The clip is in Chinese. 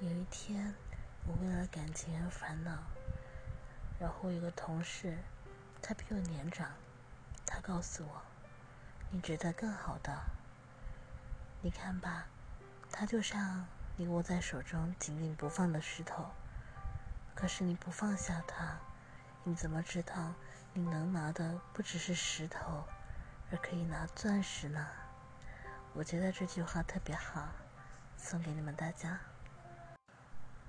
有一天我为了感情而烦恼然后有个同事他比我年长他告诉我你值得更好的。你看吧他就像你握在手中紧紧不放的石头可是你不放下他你怎么知道你能拿的不只是石头而可以拿钻石呢？我觉得这句话特别好送给你们大家。